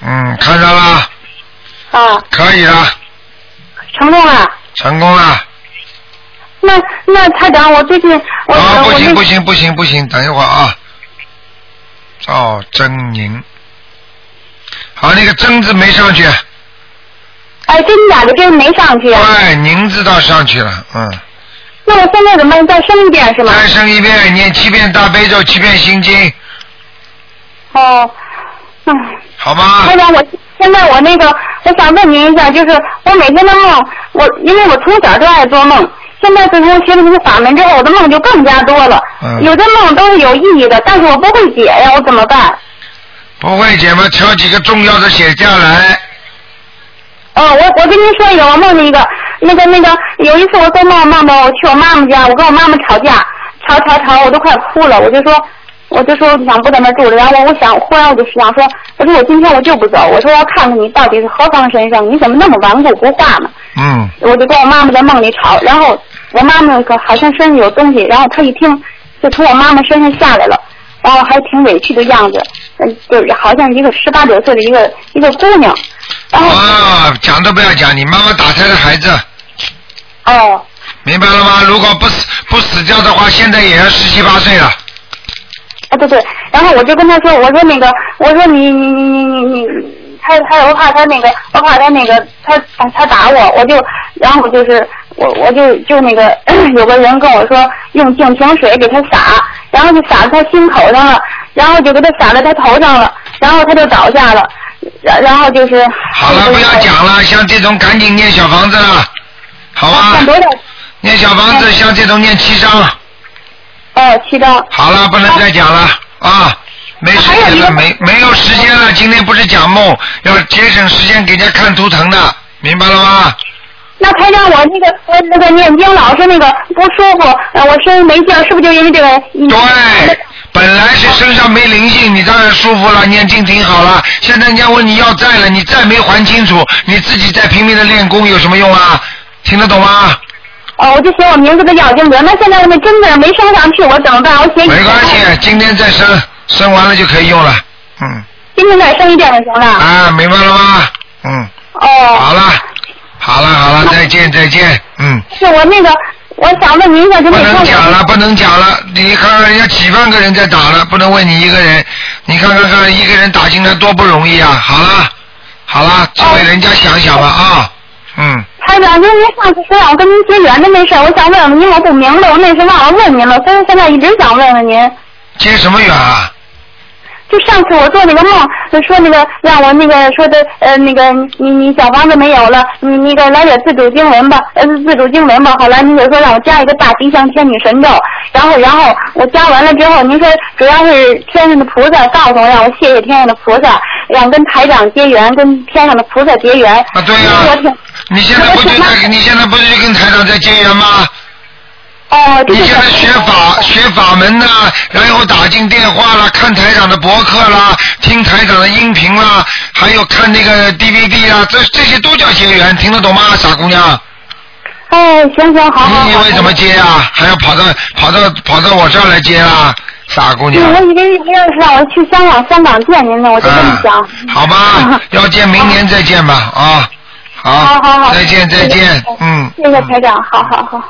嗯，看到了，啊，可以了，成功了。成功了。那那台长，我最近我、啊，不行不行不行不行，等一会儿啊。赵真宁，好，那个真字没上去，哎，真假的真没上去啊。对，宁字倒上去了，嗯。那我现在怎么再生一遍是吗？再生一遍，念七遍大悲咒，七遍心经，哦，嗯，好吗？台长，我现在我那个，我想问您一下，就是我每天的梦，我因为我从小就爱做梦，现在自从学了这些法门之后，我的梦就更加多了。嗯有的梦都是有意义的，但是我不会解呀，我怎么办？不会解吗？挑几个重要的写下来。哦，我我跟您说一个，我梦见一个，那个那个，有一次我做梦梦到我去我妈妈家，我跟我妈妈吵架，吵吵吵，我都快哭了，我就说，我就说我想不在那儿住了，然后我想，忽然我就想说，我说我今天我就不走，我说我要看看你到底是何方神圣，你怎么那么顽固不化呢？嗯，我就跟我妈妈在梦里吵，然后我妈妈可好像身上有东西，然后她一听就从我妈妈身上下来了，然后还挺委屈的样子，嗯，就是好像一个十八九岁的一个一个姑娘，然后啊，讲都不要讲，你妈妈打胎的孩子，哦。明白了吗？如果不死不死掉的话，现在也要十七八岁了。啊，对对，然后我就跟他说，我说那个，我说你你你你你你，他他我怕他那个，我怕他那个，他他打我，我就，然后就是我我就就那个有个人跟我说用净瓶水给他洒，然后就洒在他心口上了，然后就给他洒在他头上了，然后他就倒下了，然然后就是。好了，不要讲了，像这种赶紧念小房子了，好吧看？多少？念小房子，像这种念七章。哦，七张。好了，不能再讲了啊！没时间了，没没有时间了。今天不是讲梦，要节省时间给人家看图腾的，明白了吗？那台长，我那个我那个念经老是那个不舒服，呃，我身上没劲，是不是就因为这个？对，本来是身上没灵性，你当然舒服了，念经挺好了。现在人家问你要债了，你债没还清楚，你自己在拼命的练功有什么用啊？听得懂吗？哦，我就写我名字的要经者，那现在我那真的没升上去，我怎么办？我写没关系，今天再升，升完了就可以用了。嗯，今天再升一点就行了。啊，明白了吗？嗯，哦，好了，好了，好了，再见，再见。嗯，是我那个，我想问您一下，就不能讲了，不能讲了。你看看人家几万个人在打了，不能问你一个人。你看看看，一个人打进来多不容易啊！好了，好了，只为人家想想了啊。嗯，台长，您您上次说让我跟您结缘的那事儿，我想问问您，我不明白，我那时忘了问您了，所以现在一直想问问您。结什么缘啊？就上次我做那个梦，就说那个让我那个说的呃那个你你小房子没有了，你那个来点自主经文吧，呃自主经文吧。后来您就说让我加一个大吉祥天女神咒，然后然后我加完了之后，您说主要是天上的菩萨告诉我让我谢谢天上的菩萨，让跟台长结缘，跟天上的菩萨结缘。啊，对呀、你现在不就在？你现在不是就跟台长在结缘吗？哦，你现在学法学法门呐、然后打进电话啦，看台长的博客啦，听台长的音频啦，还有看那个 DVD 啊，这这些都叫结缘，听得懂吗，傻姑娘？哎，行行，好。你以为怎么接啊？还要跑到跑到跑到我这儿来接啊，傻姑对，娘？我以为要是让我去香港香港见您呢，我就这么想。啊，好吧，[LAUGHS] 要见明年再见吧啊，好，好好好，再见再见，嗯，谢谢台长，好好好。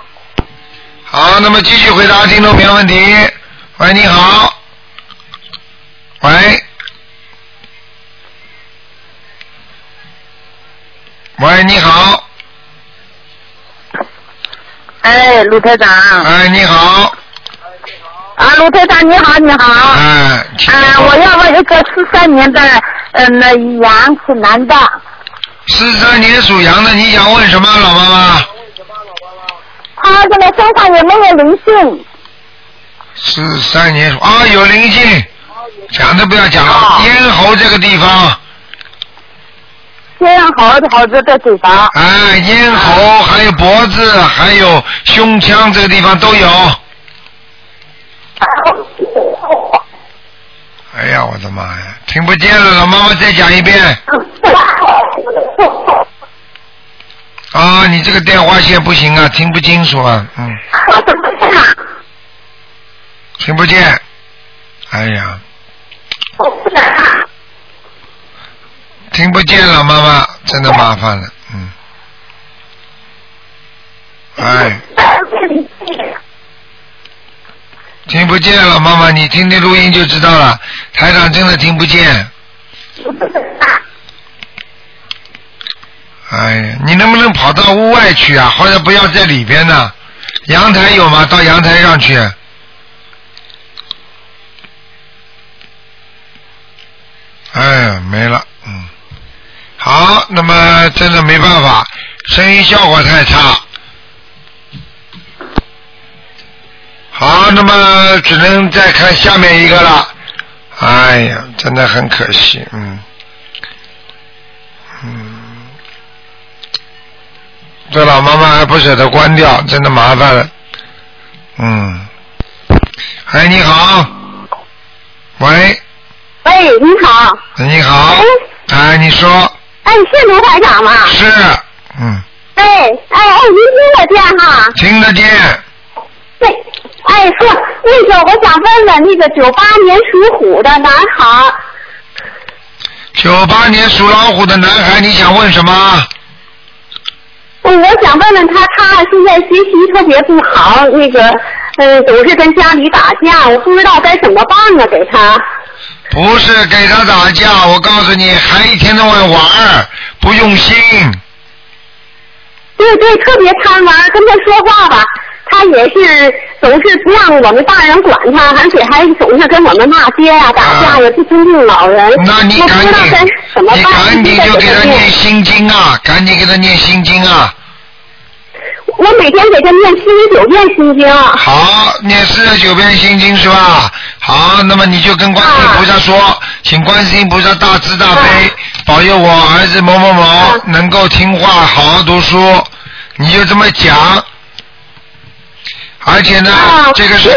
好，那么继续回答听众朋友问题。喂，你好。喂。喂，你好。哎，卢台长。哎，你好。啊，卢台长，你好，你好。哎，请啊，说我要问一个四三年的，呃，那羊是男的，四三年属羊的，你想问什么，老妈妈？他这个身上有没有灵性？四三年属啊，有灵性。讲都不要讲了，哦咽喉这个地方，这样好的好的的嘴巴。哎，咽喉还有脖子，还有胸腔这个地方都有。哎呀，我的妈呀，听不见了，老妈妈再讲一遍。[LAUGHS] 啊，你这个电话线不行啊，听不清楚啊，嗯，[LAUGHS] 听不见。哎呀，听不见了，妈妈，真的麻烦了，嗯。哎，听不见了，妈妈，你听听录音就知道了。台长真的听不见。哎呀，你能不能跑到屋外去啊？或者不要在里边呢？阳台有吗？到阳台上去。哎呀，没了，嗯。好，那么真的没办法，声音效果太差。好，那么只能再看下面一个了。哎呀，真的很可惜，嗯，这老妈妈还不舍得关掉，真的麻烦了。嗯，哎，你好，喂，喂，你好。你好，哎，你说。哎，是卢台长吗？是，嗯，哎哎哎，您听得见哈？听得见，对，哎，说那个，我想问问那个九八年属虎的男孩，九八年属老虎的男孩，你想问什么？我我想问问他，他现在学习特别不好，那个嗯总是跟家里打架，我不知道该怎么办呢，给他。不是给他打架，我告诉你，还一天到晚玩儿，不用心。对对，特别贪玩，跟他说话吧，他也是总是不让我们大人管他，而且还总是跟我们骂街呀、打架呀，不尊敬老人。啊那你赶紧，你赶紧就给他念念心经啊，赶紧给他念心经啊。我每天给他念七十九遍心经。好，念四十九遍心经是吧？好，那么你就跟观世音菩萨说，请观世音菩萨大慈大悲，保佑我儿子某某某能够听话，好好读书。你就这么讲，而且呢，啊，这个是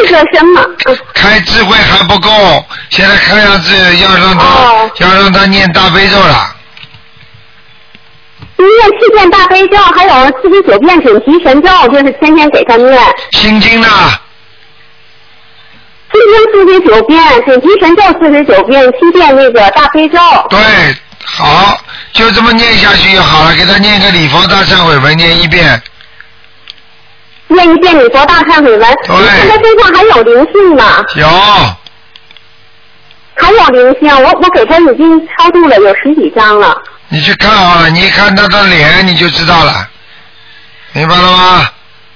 开智慧还不够，现在看样子要让他、哦要让他念大悲咒了。念七遍大悲咒，还有四十九遍准提神咒，就是天天给他念。心经呢？心经四十九遍，准提神咒四十九遍，七遍那个大悲咒。对，好，就这么念下去就好了。给他念个礼佛大忏悔文，念一遍。念一遍礼佛大忏悔文。对你看他身上还有灵性呢，有，还有灵性，我我给他已经超度了有十几张了。你去看好了，你一看他的脸你就知道了，明白了吗？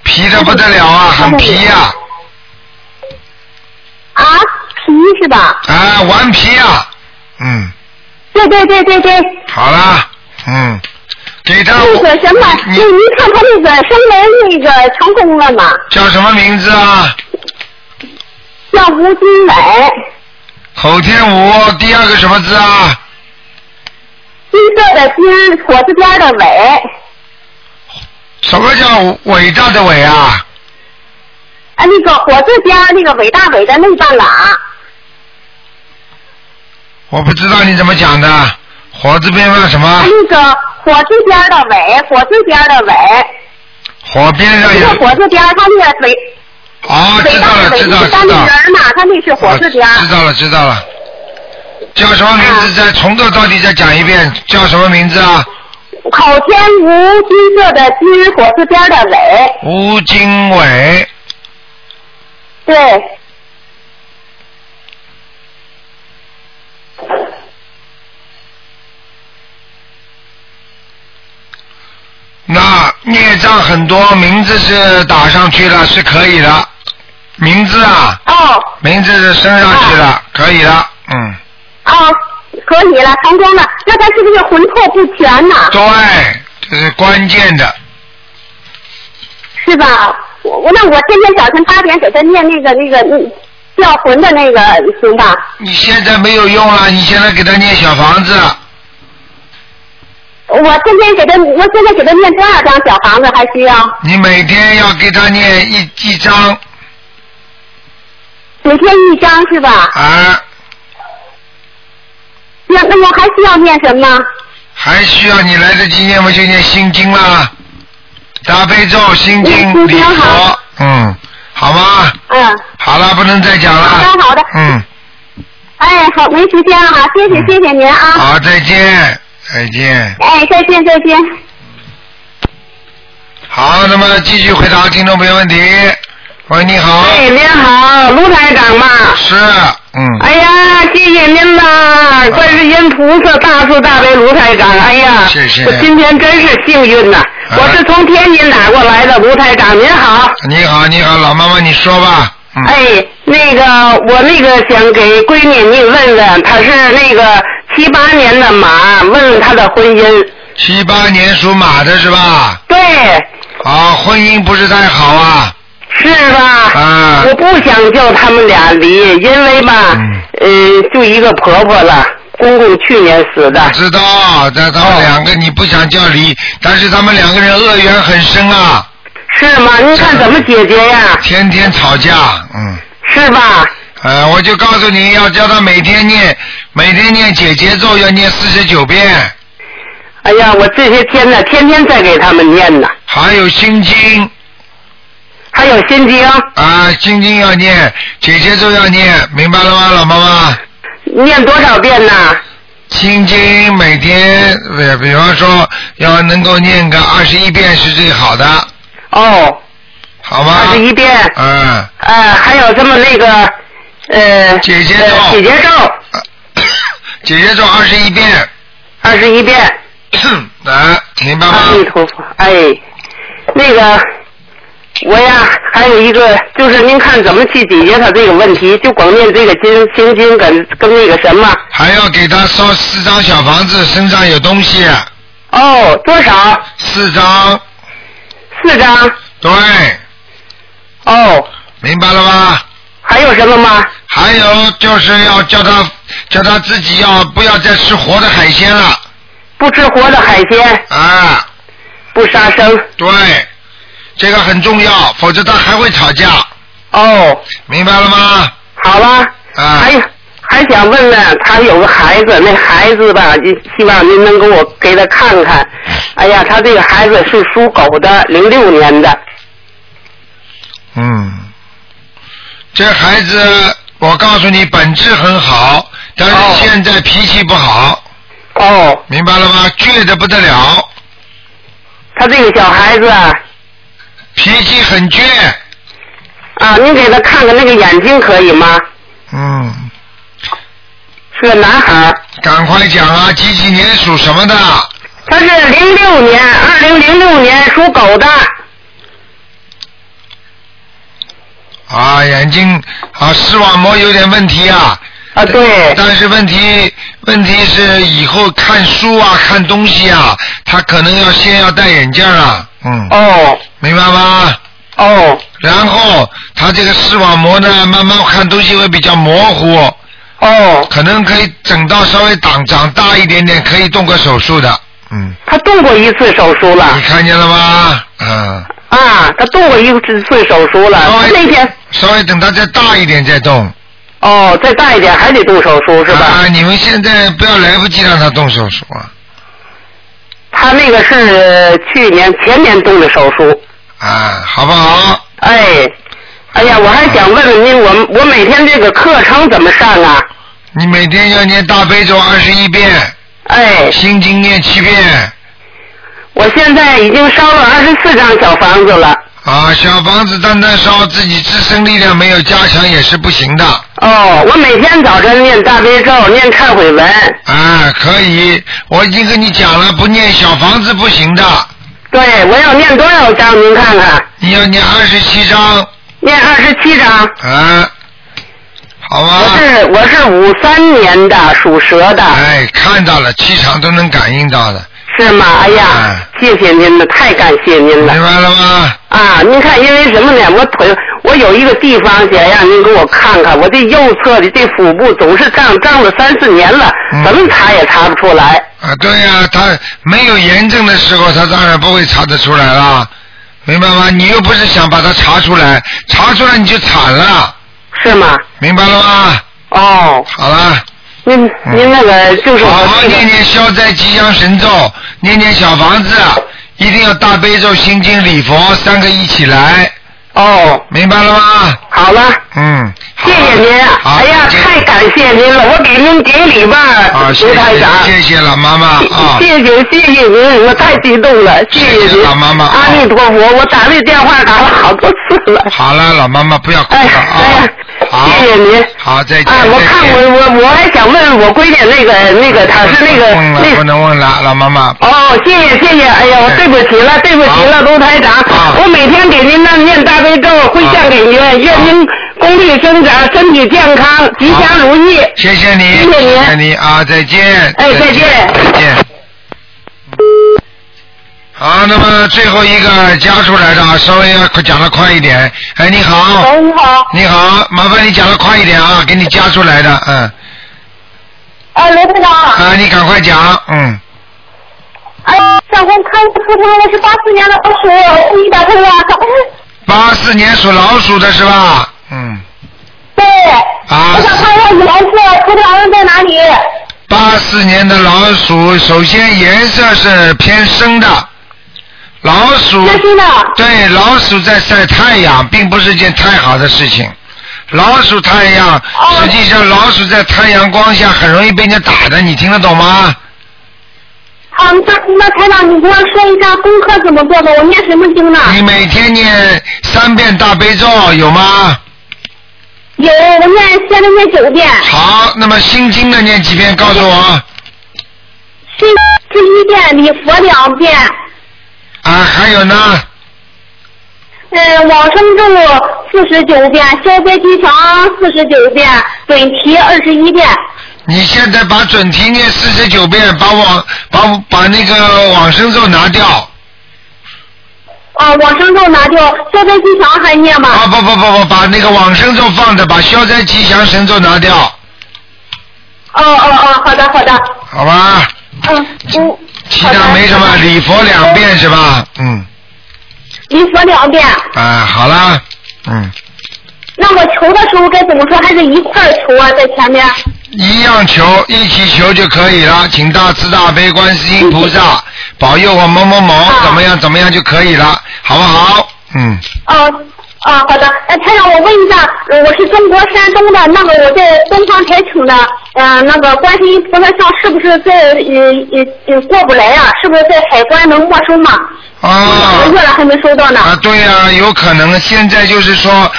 皮的不得了啊，很皮呀、啊，皮是吧？啊，顽皮呀、嗯，对对对对对。好了，嗯，给他那个什么，你那您看他那个升门那个成功了吗？叫什么名字啊？叫吴金伟，口天武，第二个什么字啊？金色的金，火字边的伟，什么叫伟大的伟啊？啊，那个火字边那个伟大伟的那半拉，我不知道你怎么讲的，火字边上什么啊？那个火字边的尾，火字边的尾，火边上那个有火字边，它那个尾哦，知道了，知道是单立知道。人儿嘛，它那是火字边。知道了，知道了。叫什么名字？再从头到底再讲一遍，叫什么名字啊？口天吴金色的金，火字边的尾，吴经纬，对，那孽障很多，名字是打上去了，是可以的。名字啊，哦名字是升上去了，可以的，嗯，哦，可以了，成功了。那他是不是魂魄不全呢？对，这是关键的。是吧？我我那我天天早晨八点给他念那个那个嗯叫魂的那个行吧？你现在没有用了，你现在给他念小房子，我天天给他，我现在给他念多少张小房子还需要？你每天要给他念一一张每天一张是吧？啊，那那我还需要念什么？还需要你来得及念，我就念心经啦，大悲咒、心经、礼佛嗯，好吗？嗯，好了，不能再讲了。好的好的嗯，哎，好，没时间了哈，谢谢谢谢您啊。好，再见，再见。哎，再见再见。好，那么继续回答听众朋友问题。喂，你好。哎，您好，卢台长吗。是，嗯。哎呀，谢谢您呐，观世音菩萨大慈大悲卢台长。哎呀，谢谢我今天真是幸运呐！啊我是从天津打过来的，卢台长您好。你好，你好，老妈妈，你说吧。嗯。哎，那个我那个想给闺女你问问，她是那个七八年的马，问问她的婚姻。七八年属马的是吧？对，啊，婚姻不是太好啊。是吧？啊我不想叫他们俩离，因为吧，嗯呃，就一个婆婆了，公公去年死的。知道，但他们两个你不想叫离，但是他们两个人恶缘很深啊，是吗？您看怎么解决呀？天天吵架，嗯。是吧？呃，我就告诉你要叫他每天念，每天念解节奏要念四十九遍，哎呀，我这些天呢，天天在给他们念呢，还有心经还有心经，啊，心经要念，解结咒要念，明白了吗，老妈妈？念多少遍呢？心经每天，比，比方说要能够念个二十一遍是最好的，哦，好吗？二十一遍。嗯，呃，还有这么那个呃，姐姐咒。呃解结咒。[COUGHS] 解结咒二十一遍，二十一遍。[COUGHS] 来，明白吗？阿弥陀佛，哎，那个我呀，还有一个就是您看怎么去解决他这个问题，就光念这个经心经跟跟那个什么。还要给他烧四张小房子，身上有东西，哦，多少？四张，四张。对，哦，明白了吗？还有什么吗？还有就是要叫他叫他自己要不要再吃活的海鲜了不吃活的海鲜，啊，不杀生。对，这个很重要，否则他还会吵架，哦，明白了吗？好了，啊还有还想问问，他有个孩子，那孩子吧，就希望您能给我给他看看。哎呀，他这个孩子是属狗的，零六年的。嗯，这孩子我告诉你本质很好，但是哦现在脾气不好，哦，明白了吗？倔得不得了，他这个小孩子啊，脾气很倔，啊，你给他看看那个眼睛可以吗？嗯，是个男孩，赶快讲啊，几几年属什么的？他是零六年，二零零六年属狗的。啊，眼睛啊，视网膜有点问题啊。啊，对，但是问题问题是以后看书啊、看东西啊，他可能要先要戴眼镜啊，嗯，哦明白吗？哦然后他这个视网膜呢，慢慢看东西会比较模糊，哦，可能可以整到稍微长长大一点点，可以动个手术的，嗯，他动过一次手术了你。看见了吗？嗯，啊，他动过一次手术了。稍微那天稍微等他再大一点再动。哦，再大一点还得动手术是吧？啊，你们现在不要来不及让他动手术啊。他那个是去年前年动的手术。啊，好不好？哎，哎呀，我还想问问您，我我每天这个课程怎么上啊？你每天要念大悲咒二十一遍，哎，心经念七遍。我现在已经烧了二十四张小房子了。啊，小房子单单烧，自己自身力量没有加强也是不行的。哦，我每天早晨念大悲咒，念忏悔文。啊，可以，我已经跟你讲了，不念小房子不行的。对，我要念多少章？您看看。你要念二十七章。念二十七章。啊，好吧。我是我是五三年的，属蛇的。哎，看到了，气场都能感应到的。是吗？哎呀，谢谢您了，太感谢您了。明白了吗？啊，您看，因为什么呢？我腿，我有一个地方想让您给我看看，我这右侧的这腹部总是胀，胀了三四年了，嗯怎么查也查不出来。啊，对呀、他没有炎症的时候，他当然不会查得出来了，明白吗？你又不是想把它查出来，查出来你就惨了。是吗？明白了吗？哦。好了。您您那个就是好好念念消灾吉祥神咒，念念小房子，一定要大悲咒、心经、礼佛三个一起来。哦。明白了吗？好了。嗯。谢谢您，哎呀，太感谢您了，我给您顶礼拜，啊，谢卢台长。谢谢谢老妈妈啊。谢谢谢谢您，我太激动了，谢谢您，老妈妈阿弥陀佛，我打这电话打了好多次了。好了，老妈妈不要哭了啊。好。谢谢您。好，再见。啊，我看我我我还想问我闺女那个那个，她是那个问了，那不能问了，老妈妈。哦，谢谢谢谢，哎呀，我对不起了，对不起了，卢台长，我每天给您那念大悲咒，回向给您，愿您功力生长，身体健康，吉祥如意。谢谢你，谢谢您谢谢你啊，再见。哎再见再见。好，那么最后一个加出来的啊，稍微要讲的快一点。哎，你好。喂，你好。你好，麻烦你讲的快一点啊，给你加出来的，嗯。啊，罗队长。啊，你赶快讲，嗯。哎，想给我看图腾，我是八四年的老鼠，我给你打通了。[LAUGHS] 八四年属老鼠的是吧？嗯。对。啊我想看一下颜色，图腾在哪里？八四年的老鼠，首先颜色是偏深的。老鼠对老鼠在晒太阳，并不是件太好的事情。老鼠太阳，实际上老鼠在太阳光下很容易被人家打的，你听得懂吗？好，那那台长，你给我说一下功课怎么做的？我念什么经呢？你每天念三遍大悲咒有吗？有，我念现在念九遍。好，那么心经呢念几遍？告诉我。心第一遍，礼佛两遍。啊，还有呢？呃，往生咒四十九遍，消灾吉祥四十九遍，准提二十一遍。你现在把准提念四十九遍，把往把把那个往生咒拿掉。啊，往生咒拿掉，消灾吉祥还念吗？啊不不不不，把那个往生咒放着，把消灾吉祥神咒拿掉，哦哦哦，好的好的。好吧？嗯嗯。其他没什么，礼佛两遍是吧？嗯，礼佛两遍。啊，好了，嗯，那我求的时候该怎么说？还是一块求啊，在前面。一样求，一起求就可以了，请大慈大悲观世音菩萨保佑我某某某怎么样怎么样就可以了，好不好？嗯，哦啊，好的。呃，台长，我问一下，呃我是中国山东的，那个我在东方台请的，呃，那个观世音菩萨像是不是在呃呃呃过不来呀、是不是在海关能没收吗？啊两个月了还没收到呢。啊，对呀、有可能现在就是说。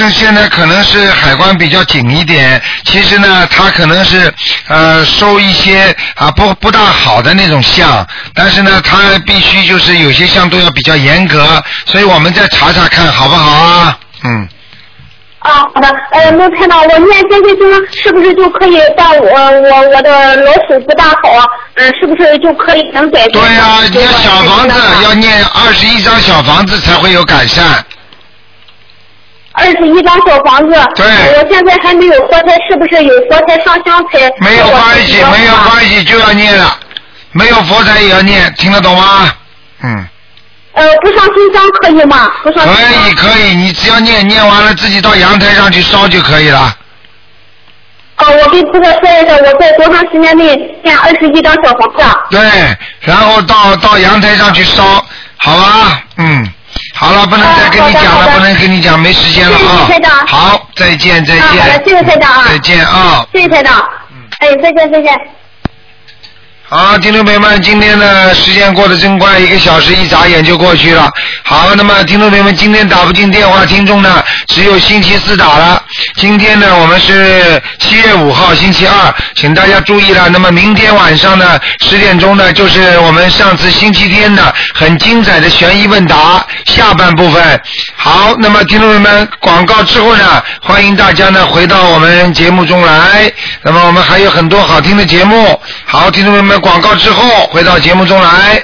这现在可能是海关比较紧一点，其实呢，他可能是呃收一些啊不不大好的那种像，但是呢，他必须就是有些像都要比较严格，所以我们再查查看好不好啊？嗯，啊，好的。呃，那看到，我念这些经是不是就可以到我我我的老鼠不大好啊，嗯、是不是就可以能改善？对呀、你要小房子要念二十一张小房子才会有改善。二十一张小房子。对我现在还没有佛台，是不是有佛台上香才？没有关系，没有关系，就要念了，没有佛台也要念，听得懂吗？嗯，呃，不上新香可以吗？不烧可以可以，你只要念念完了，自己到阳台上去烧就可以了。哦，我给这个说一下，我在多长时间内建二十一张小房子？对，然后到到阳台上去烧，好吧？嗯，好了，不能再跟你讲了，不能跟你讲，没时间了谢谢啊台长。好，再见再见，好的，见。谢谢台长啊。再见啊。谢谢台长。哎，再见再见。好，听众朋友们，今天呢时间过得真快，一个小时一眨眼就过去了。好，那么听众朋友们，今天打不进电话，听众呢只有星期四打了。今天呢我们是七月五号星期二，请大家注意了。那么明天晚上呢十点钟呢就是我们上次星期天的很精彩的悬疑问答下半部分。好，那么听众朋友们，广告之后呢，欢迎大家呢回到我们节目中来。那么我们还有很多好听的节目。好，听众朋友们，广告之后回到节目中来。